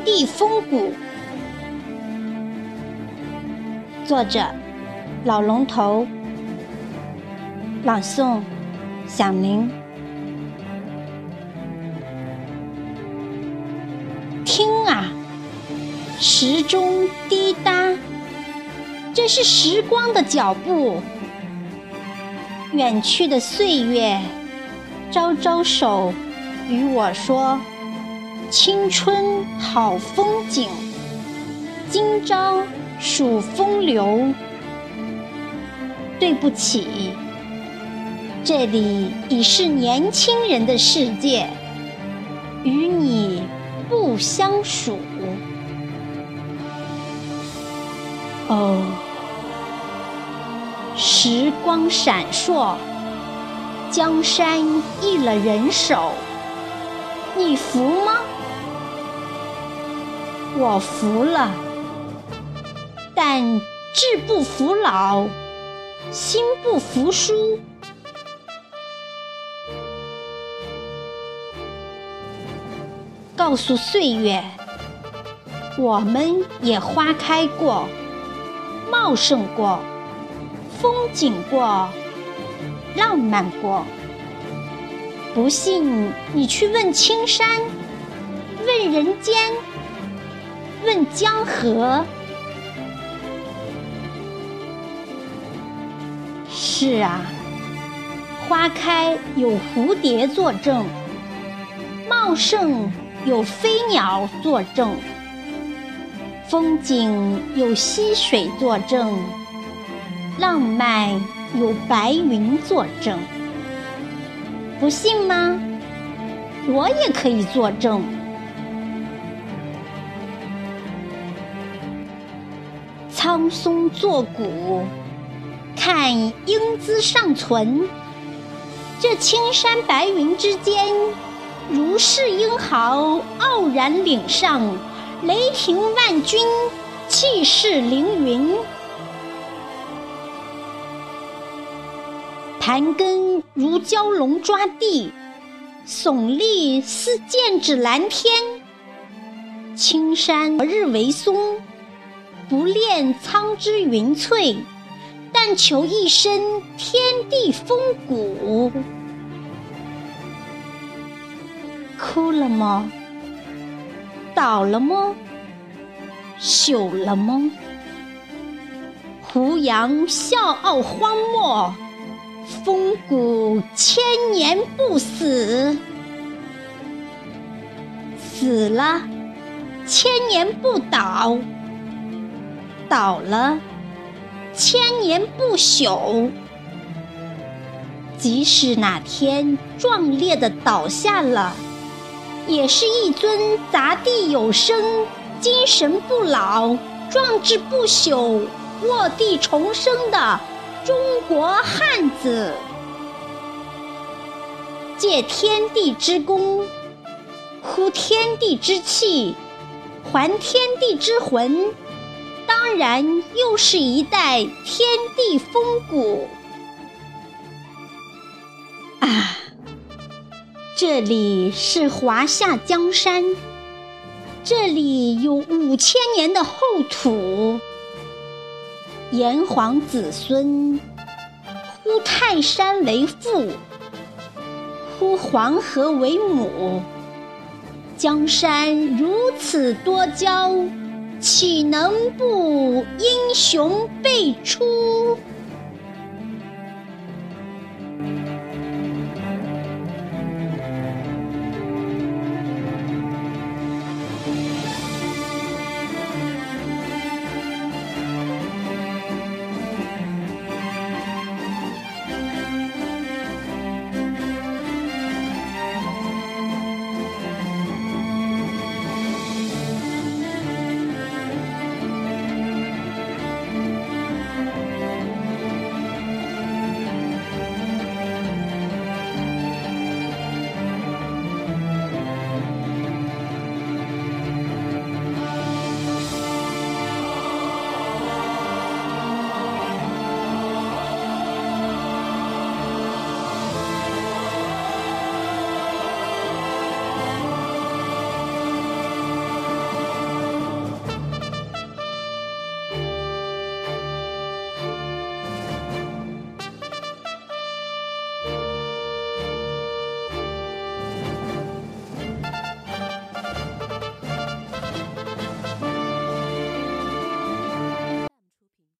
地风骨，作者老龙头，朗诵响铃。听啊，时钟滴答，这是时光的脚步。远去的岁月，招招手，与我说。青春好风景，今朝数风流。对不起，这里已是年轻人的世界，与你不相属。哦，时光闪烁，江山易了人手，你服吗？我服了，但志不服老，心不服输。告诉岁月，我们也花开过，茂盛过，风景过，浪漫过。不信你去问青山，问人间。问江河，是啊，花开有蝴蝶作证，茂盛有飞鸟作证，风景有溪水作证，浪漫有白云作证。不信吗？我也可以作证。苍松作古，看英姿尚存。这青山白云之间，如是英豪傲然岭上，雷霆万钧，气势凌云。盘根如蛟龙抓地，耸立似剑指蓝天。青山何日为松。不恋苍之云翠，但求一身天地风骨。枯了吗？倒了吗？朽了吗？胡杨笑傲荒漠，风骨千年不死。死了，千年不倒。倒了，千年不朽。即使哪天壮烈的倒下了，也是一尊砸地有声、精神不老、壮志不朽、卧地重生的中国汉子。借天地之功，呼天地之气，还天地之魂。当然，又是一代天地风骨啊！这里是华夏江山，这里有五千年的厚土。炎黄子孙呼泰山为父，呼黄河为母，江山如此多娇。岂能不英雄辈出？